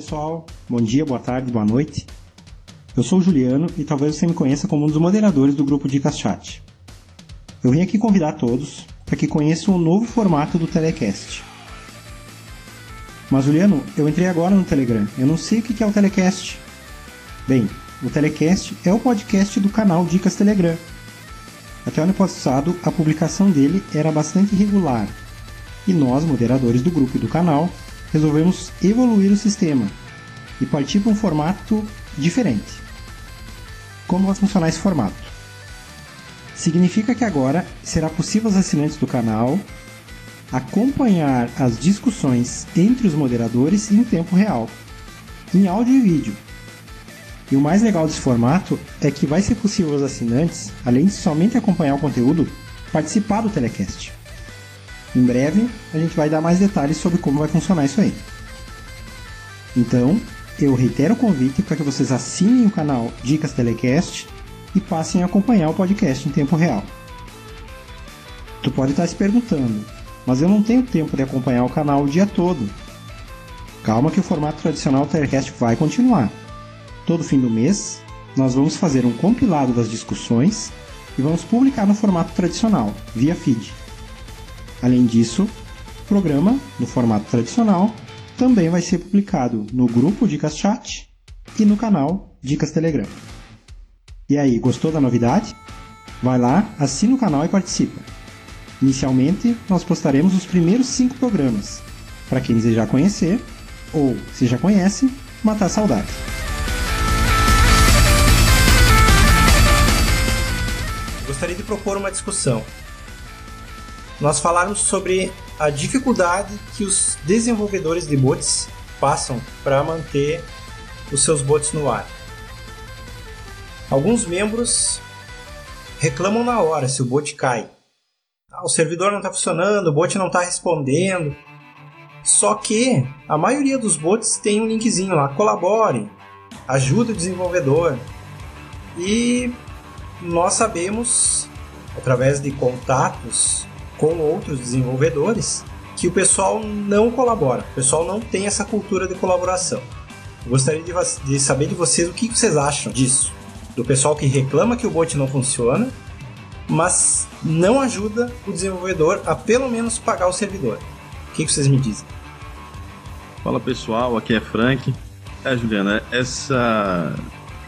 pessoal, bom dia, boa tarde, boa noite. Eu sou o Juliano e talvez você me conheça como um dos moderadores do grupo Dicas Chat. Eu vim aqui convidar todos para que conheçam o novo formato do Telecast. Mas Juliano, eu entrei agora no Telegram, eu não sei o que é o Telecast. Bem, o Telecast é o podcast do canal Dicas Telegram. Até o ano passado, a publicação dele era bastante irregular, e nós, moderadores do grupo e do canal, resolvemos evoluir o sistema e partir para um formato diferente. Como vai funcionar esse formato? Significa que agora será possível aos assinantes do canal acompanhar as discussões entre os moderadores em tempo real, em áudio e vídeo. E o mais legal desse formato é que vai ser possível aos assinantes, além de somente acompanhar o conteúdo, participar do telecast. Em breve, a gente vai dar mais detalhes sobre como vai funcionar isso aí. Então, eu reitero o convite para que vocês assinem o canal Dicas Telecast e passem a acompanhar o podcast em tempo real. Tu pode estar se perguntando, mas eu não tenho tempo de acompanhar o canal o dia todo. Calma que o formato tradicional Telecast vai continuar. Todo fim do mês, nós vamos fazer um compilado das discussões e vamos publicar no formato tradicional, via feed. Além disso, o programa, no formato tradicional, também vai ser publicado no grupo Dicas Chat e no canal Dicas Telegram. E aí, gostou da novidade? Vai lá, assina o canal e participa. Inicialmente, nós postaremos os primeiros cinco programas, para quem desejar conhecer, ou, se já conhece, matar saudade. Gostaria de propor uma discussão nós falarmos sobre a dificuldade que os desenvolvedores de bots passam para manter os seus bots no ar. Alguns membros reclamam na hora se o bot cai. Ah, o servidor não está funcionando, o bot não está respondendo. Só que a maioria dos bots tem um linkzinho lá, colabore, ajude o desenvolvedor. E nós sabemos, através de contatos com outros desenvolvedores que o pessoal não colabora, o pessoal não tem essa cultura de colaboração. Eu gostaria de, de saber de vocês o que vocês acham disso. Do pessoal que reclama que o bot não funciona, mas não ajuda o desenvolvedor a pelo menos pagar o servidor. O que vocês me dizem? Fala pessoal, aqui é Frank. É, Juliana, essa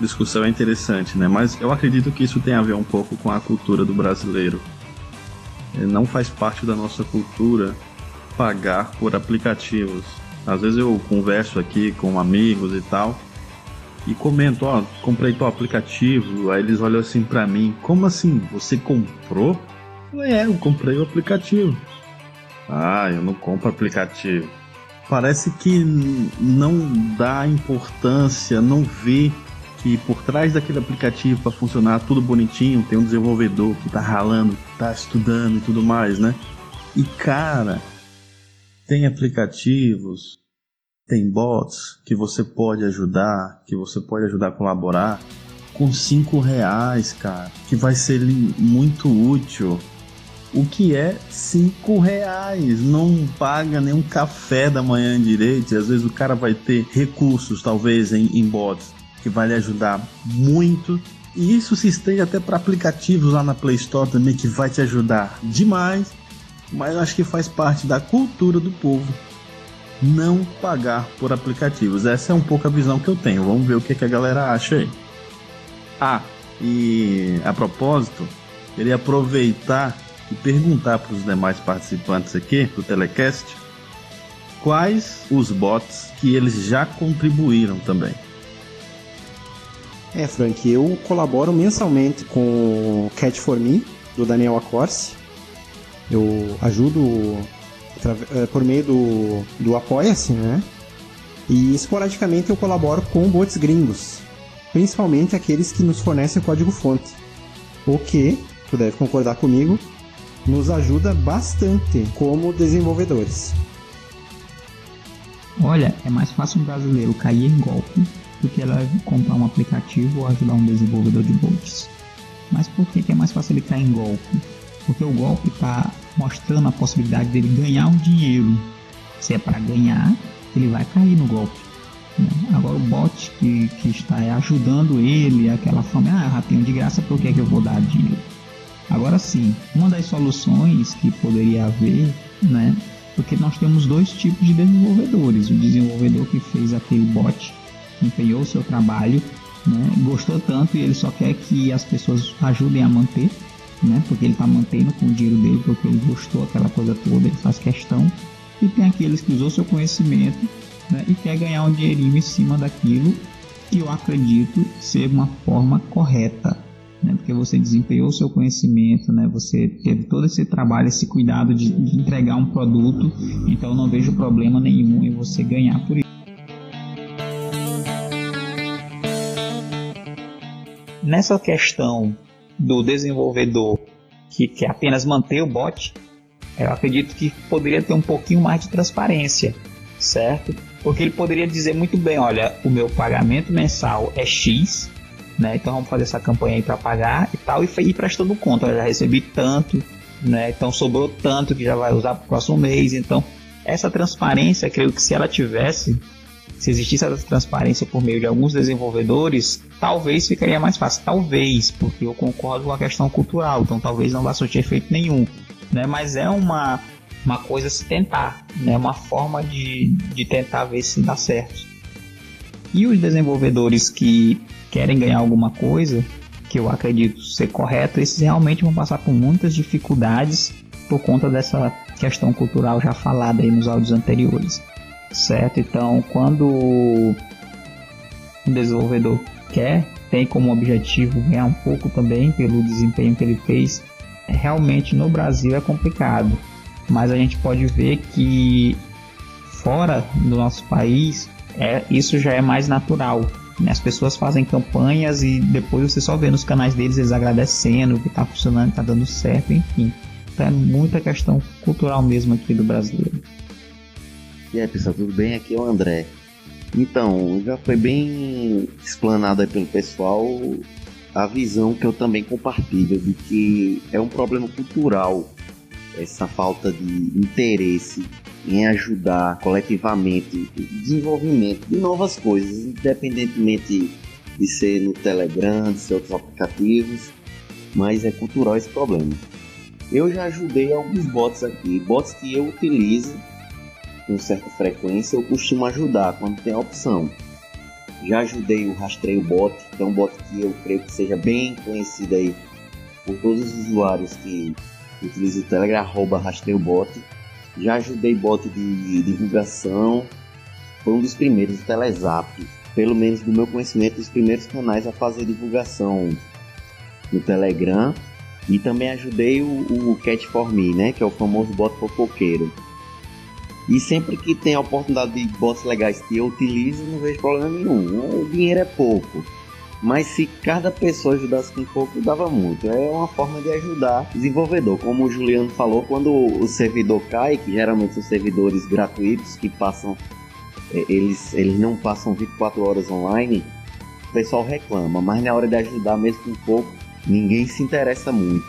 discussão é interessante, né? Mas eu acredito que isso tem a ver um pouco com a cultura do brasileiro. É, não faz parte da nossa cultura pagar por aplicativos. Às vezes eu converso aqui com amigos e tal e comento, ó, comprei teu aplicativo, aí eles olham assim para mim, como assim? Você comprou? Eu falei, é, eu comprei o aplicativo. Ah, eu não compro aplicativo. Parece que não dá importância, não vê que por trás daquele aplicativo para funcionar tudo bonitinho, tem um desenvolvedor que tá ralando, tá estudando e tudo mais, né? E cara, tem aplicativos, tem bots que você pode ajudar, que você pode ajudar a colaborar com cinco reais, cara, que vai ser muito útil. O que é cinco reais? Não paga nem um café da manhã direito. Às vezes o cara vai ter recursos, talvez, em, em bots que vai lhe ajudar muito. E isso se estende até para aplicativos lá na Play Store também, que vai te ajudar demais. Mas acho que faz parte da cultura do povo não pagar por aplicativos. Essa é um pouco a visão que eu tenho. Vamos ver o que, que a galera acha aí. Ah, e a propósito, queria aproveitar e perguntar para os demais participantes aqui do Telecast quais os bots que eles já contribuíram também. É, Frank, eu colaboro mensalmente com o Cat for Me, do Daniel Acorce. Eu ajudo é, por meio do, do Apoia-se, né? E esporadicamente eu colaboro com bots gringos, principalmente aqueles que nos fornecem código-fonte. O que, tu deve concordar comigo, nos ajuda bastante como desenvolvedores. Olha, é mais fácil um brasileiro cair em golpe do que ela comprar um aplicativo ou ajudar um desenvolvedor de bots. Mas por que, é mais fácil ele cair em golpe? Porque o golpe está mostrando a possibilidade dele ganhar um dinheiro. Se é para ganhar, ele vai cair no golpe. Né? Agora o bot que, que está ajudando ele, aquela forma, ah, ratinho de graça, por que, é que eu vou dar dinheiro? Agora sim, uma das soluções que poderia haver, né? Porque nós temos dois tipos de desenvolvedores. O desenvolvedor que fez aquele bot, empenhou o seu trabalho, né? gostou tanto e ele só quer que as pessoas ajudem a manter, né? Porque ele está mantendo com o dinheiro dele, porque ele gostou aquela coisa toda, ele faz questão. E tem aqueles que usou seu conhecimento né? e quer ganhar um dinheirinho em cima daquilo que eu acredito ser uma forma correta. Né? Porque você desempenhou o seu conhecimento, né? você teve todo esse trabalho, esse cuidado de, de entregar um produto, então não vejo problema nenhum em você ganhar por isso. Nessa questão do desenvolvedor que quer apenas manter o bot, eu acredito que poderia ter um pouquinho mais de transparência, certo? Porque ele poderia dizer muito bem, olha, o meu pagamento mensal é X, né? Então vamos fazer essa campanha aí para pagar e tal, e ir prestando conta, já recebi tanto, né? Então sobrou tanto que já vai usar para o próximo mês. Então essa transparência, creio que se ela tivesse, se existisse essa transparência por meio de alguns desenvolvedores, talvez ficaria mais fácil. Talvez, porque eu concordo com a questão cultural, então talvez não vá surtir efeito nenhum. Né? Mas é uma, uma coisa a se tentar, né? uma forma de, de tentar ver se dá certo. E os desenvolvedores que querem ganhar alguma coisa, que eu acredito ser correto, esses realmente vão passar por muitas dificuldades por conta dessa questão cultural já falada aí nos áudios anteriores, certo? Então, quando o desenvolvedor quer, tem como objetivo ganhar um pouco também pelo desempenho que ele fez, realmente no Brasil é complicado, mas a gente pode ver que fora do nosso país é, isso já é mais natural. Né? As pessoas fazem campanhas e depois você só vê nos canais deles eles agradecendo que está funcionando, está dando certo, enfim. Então é muita questão cultural mesmo aqui do brasileiro. E aí pessoal, tudo bem? Aqui é o André. Então, já foi bem explanado pelo pessoal a visão que eu também compartilho de que é um problema cultural essa falta de interesse em ajudar coletivamente o desenvolvimento de novas coisas, independentemente de ser no Telegram, de ser outros aplicativos, mas é cultural esse problema. Eu já ajudei alguns bots aqui, bots que eu utilizo com certa frequência, eu costumo ajudar quando tem a opção. Já ajudei o Rastreio Bot, que é um bot que eu creio que seja bem conhecido aí por todos os usuários que utilizam o Telegram, arroba Rastreio Bot já ajudei bot de divulgação. Foi um dos primeiros, o Telezap. Pelo menos do meu conhecimento, dos primeiros canais a fazer divulgação no Telegram. E também ajudei o, o Cat for Me, né? Que é o famoso bot fofoqueiro. E sempre que tem a oportunidade de bots legais que eu utilizo, não vejo problema nenhum. O dinheiro é pouco. Mas se cada pessoa ajudasse com pouco, dava muito. É uma forma de ajudar o desenvolvedor. Como o Juliano falou, quando o servidor cai, que geralmente são servidores gratuitos que passam, é, eles, eles não passam 24 horas online, o pessoal reclama. Mas na hora de ajudar, mesmo com pouco, ninguém se interessa muito.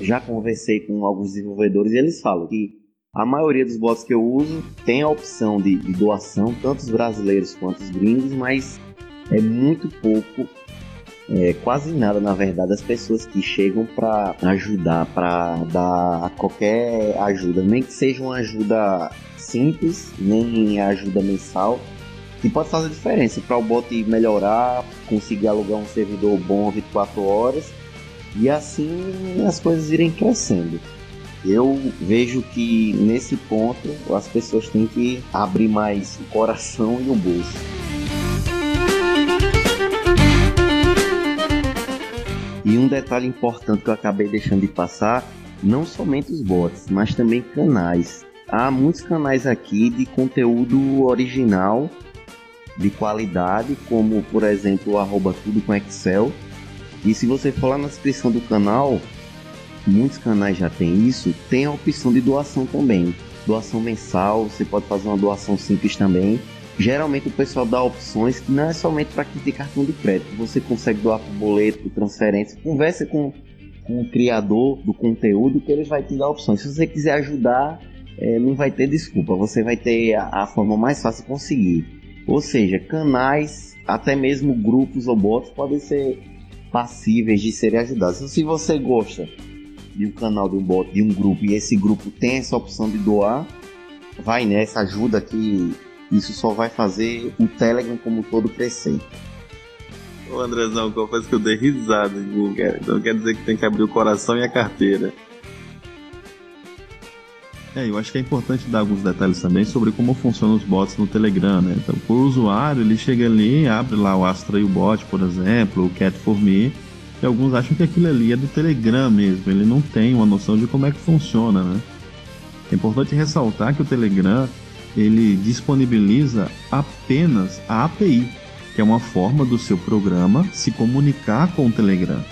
Já conversei com alguns desenvolvedores e eles falam que a maioria dos bots que eu uso tem a opção de, de doação, tanto os brasileiros quanto os gringos, mas é muito pouco, é, quase nada na verdade, as pessoas que chegam para ajudar, para dar qualquer ajuda, nem que seja uma ajuda simples, nem ajuda mensal, que pode fazer diferença para o bot melhorar, conseguir alugar um servidor bom 24 horas e assim as coisas irem crescendo. Eu vejo que nesse ponto as pessoas têm que abrir mais o coração e o bolso. E um detalhe importante que eu acabei deixando de passar, não somente os bots, mas também canais. Há muitos canais aqui de conteúdo original, de qualidade, como por exemplo o arroba tudo com Excel. E se você for lá na descrição do canal, muitos canais já tem isso, tem a opção de doação também. Doação mensal, você pode fazer uma doação simples também geralmente o pessoal dá opções que não é somente para quem tem cartão de crédito. Você consegue doar por boleto, por transferência. Converse com, com o criador do conteúdo que ele vai te dar opções. Se você quiser ajudar, é, não vai ter desculpa. Você vai ter a, a, forma mais fácil de conseguir. Ou seja, canais, até mesmo grupos ou bots podem ser passíveis de serem ajudados. Se você gosta de um canal de um bot, de um grupo, e esse grupo tem essa opção de doar, vai nessa ajuda que isso só vai fazer o Telegram como um todo crescer. Ô Andrezão, confesso que eu dei risada em mim, cara. Então quer dizer que tem que abrir o coração e a carteira. É, eu acho que é importante dar alguns detalhes também sobre como funcionam os bots no Telegram, né? Então, o usuário, ele chega ali, abre lá o Astra e o bot, por exemplo, o Cat for Me, e alguns acham que aquilo ali é do Telegram mesmo, ele não tem uma noção de como é que funciona, né? É importante ressaltar que o Telegram, ele disponibiliza apenas a API, que é uma forma do seu programa se comunicar com o Telegram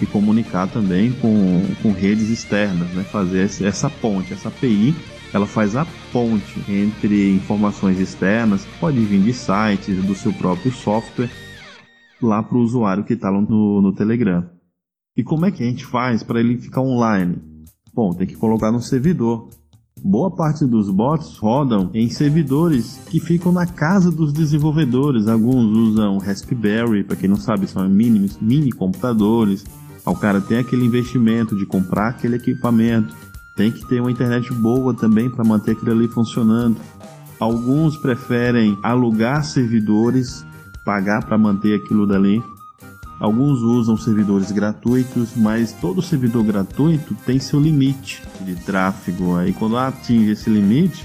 e comunicar também com, com redes externas, né? fazer essa ponte, essa API ela faz a ponte entre informações externas que pode vir de sites, do seu próprio software, lá para o usuário que está no, no Telegram. E como é que a gente faz para ele ficar online? Bom, tem que colocar no servidor. Boa parte dos bots rodam em servidores que ficam na casa dos desenvolvedores. Alguns usam Raspberry, para quem não sabe, são mini, mini computadores o cara tem aquele investimento de comprar aquele equipamento, tem que ter uma internet boa também para manter aquilo ali funcionando. Alguns preferem alugar servidores, pagar para manter aquilo dali. Alguns usam servidores gratuitos, mas todo servidor gratuito tem seu limite de tráfego. Aí quando atinge esse limite,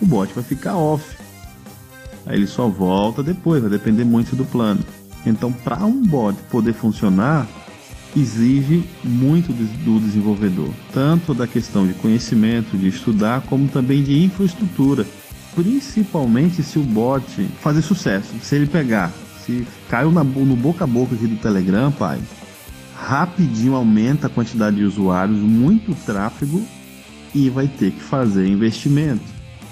o bot vai ficar off. Aí ele só volta depois, vai depender muito do plano. Então, para um bot poder funcionar, exige muito do desenvolvedor, tanto da questão de conhecimento, de estudar, como também de infraestrutura. Principalmente se o bot fazer sucesso, se ele pegar, se caiu na, no boca a boca aqui do Telegram, pai, rapidinho aumenta a quantidade de usuários, muito tráfego e vai ter que fazer investimento.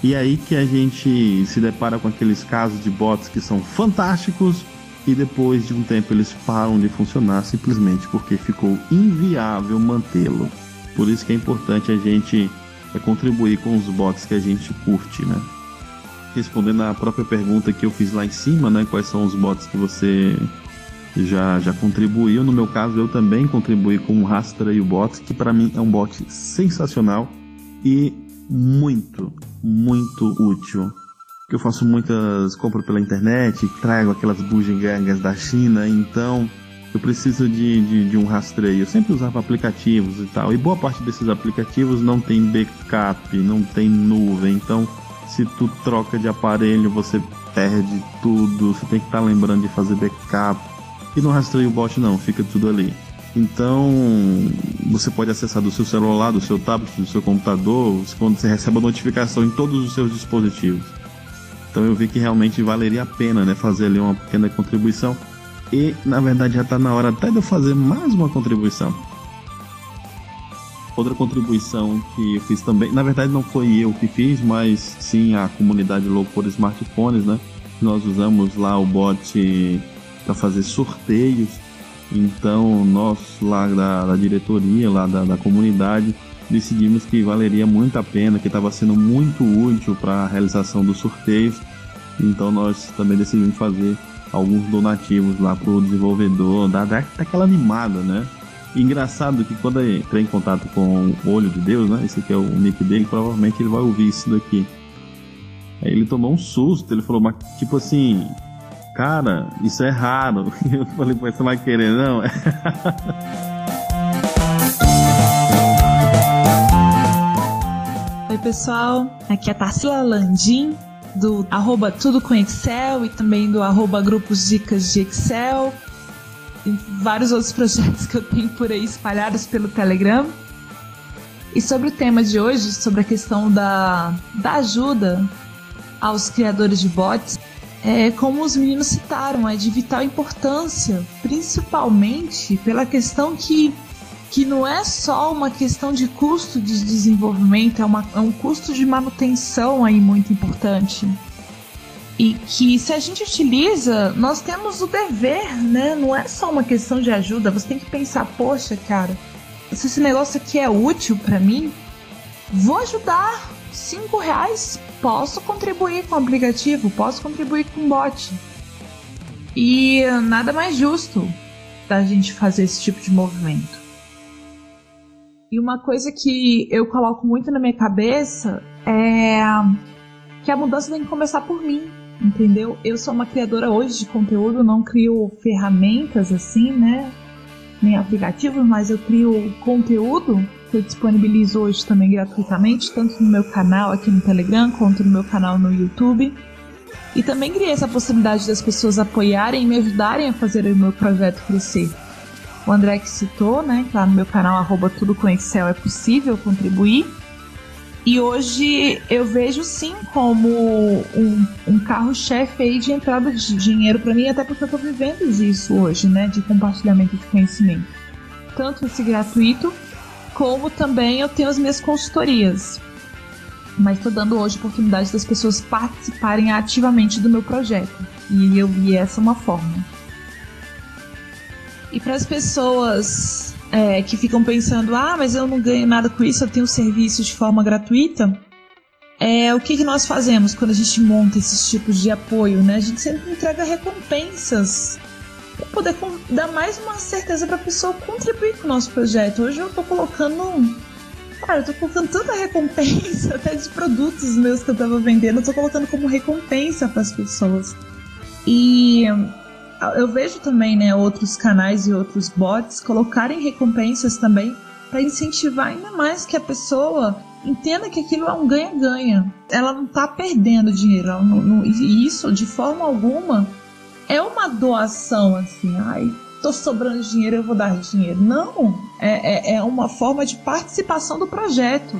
E aí que a gente se depara com aqueles casos de bots que são fantásticos, e depois de um tempo eles param de funcionar simplesmente porque ficou inviável mantê-lo. Por isso que é importante a gente é, contribuir com os bots que a gente curte, né? Respondendo à própria pergunta que eu fiz lá em cima, né? Quais são os bots que você já, já contribuiu? No meu caso, eu também contribuí com o Rastreio Bots, que para mim é um bot sensacional e muito, muito útil que eu faço muitas compras pela internet, trago aquelas bugigangas da China, então eu preciso de, de, de, um rastreio. Eu sempre usava aplicativos e tal, e boa parte desses aplicativos não tem backup, não tem nuvem, então se tu troca de aparelho você perde tudo, você tem que estar tá lembrando de fazer backup. E no rastreio bot não, fica tudo ali. Então, você pode acessar do seu celular, do seu tablet, do seu computador, quando você recebe a notificação em todos os seus dispositivos. Então eu vi que realmente valeria a pena, né, fazer ali uma pequena contribuição. E na verdade já está na hora até de eu fazer mais uma contribuição. Outra contribuição que eu fiz também, na verdade não foi eu que fiz, mas sim a comunidade louco por smartphones, né? Nós usamos lá o bot para fazer sorteios. Então nós lá da, da diretoria, lá da, da comunidade, decidimos que valeria muito a pena, que estava sendo muito útil para a realização dos sorteios. Então nós também decidimos fazer alguns donativos lá para o desenvolvedor, dar, dar aquela animada, né? Engraçado que quando eu entrei em contato com o Olho de Deus, né? Esse aqui é o nick dele, provavelmente ele vai ouvir isso daqui. Aí ele tomou um susto, ele falou, mas tipo assim, cara, isso é raro. Eu falei, você não vai querer não? pessoal, aqui é a Tarsila Landim, do arroba Tudo com Excel e também do arroba Grupos Dicas de Excel e vários outros projetos que eu tenho por aí espalhados pelo Telegram. E sobre o tema de hoje, sobre a questão da, da ajuda aos criadores de bots, é, como os meninos citaram, é de vital importância, principalmente pela questão que que não é só uma questão de custo de desenvolvimento, é, uma, é um custo de manutenção aí muito importante. E que se a gente utiliza, nós temos o dever, né? Não é só uma questão de ajuda, você tem que pensar, poxa, cara, se esse negócio aqui é útil para mim, vou ajudar, cinco reais, posso contribuir com o aplicativo, posso contribuir com o bot. E nada mais justo da gente fazer esse tipo de movimento. E uma coisa que eu coloco muito na minha cabeça é que a mudança tem que começar por mim, entendeu? Eu sou uma criadora hoje de conteúdo, não crio ferramentas assim, né? Nem aplicativos, mas eu crio conteúdo que eu disponibilizo hoje também gratuitamente, tanto no meu canal aqui no Telegram quanto no meu canal no YouTube. E também criei essa possibilidade das pessoas apoiarem e me ajudarem a fazer o meu projeto crescer. O André que citou, né? Que lá no meu canal, arroba tudo com Excel, é possível contribuir. E hoje eu vejo sim como um, um carro-chefe aí de entrada de dinheiro para mim, até porque eu tô vivendo isso hoje, né? De compartilhamento de conhecimento. Tanto esse gratuito, como também eu tenho as minhas consultorias mas estou dando hoje oportunidade das pessoas participarem ativamente do meu projeto. E eu vi essa uma forma. E para as pessoas é, que ficam pensando, ah, mas eu não ganho nada com isso, eu tenho serviço de forma gratuita. É, o que, que nós fazemos quando a gente monta esses tipos de apoio, né? A gente sempre entrega recompensas para poder dar mais uma certeza para a pessoa contribuir com o nosso projeto. Hoje eu estou colocando Cara, eu tô colocando tanta recompensa, até de produtos meus que eu tava vendendo, eu tô colocando como recompensa para as pessoas. E eu vejo também, né, outros canais e outros bots colocarem recompensas também para incentivar ainda mais que a pessoa entenda que aquilo é um ganha-ganha. Ela não tá perdendo dinheiro, não, não, e isso de forma alguma é uma doação assim, ai, tô sobrando dinheiro, eu vou dar dinheiro. Não, é, é, é uma forma de participação do projeto.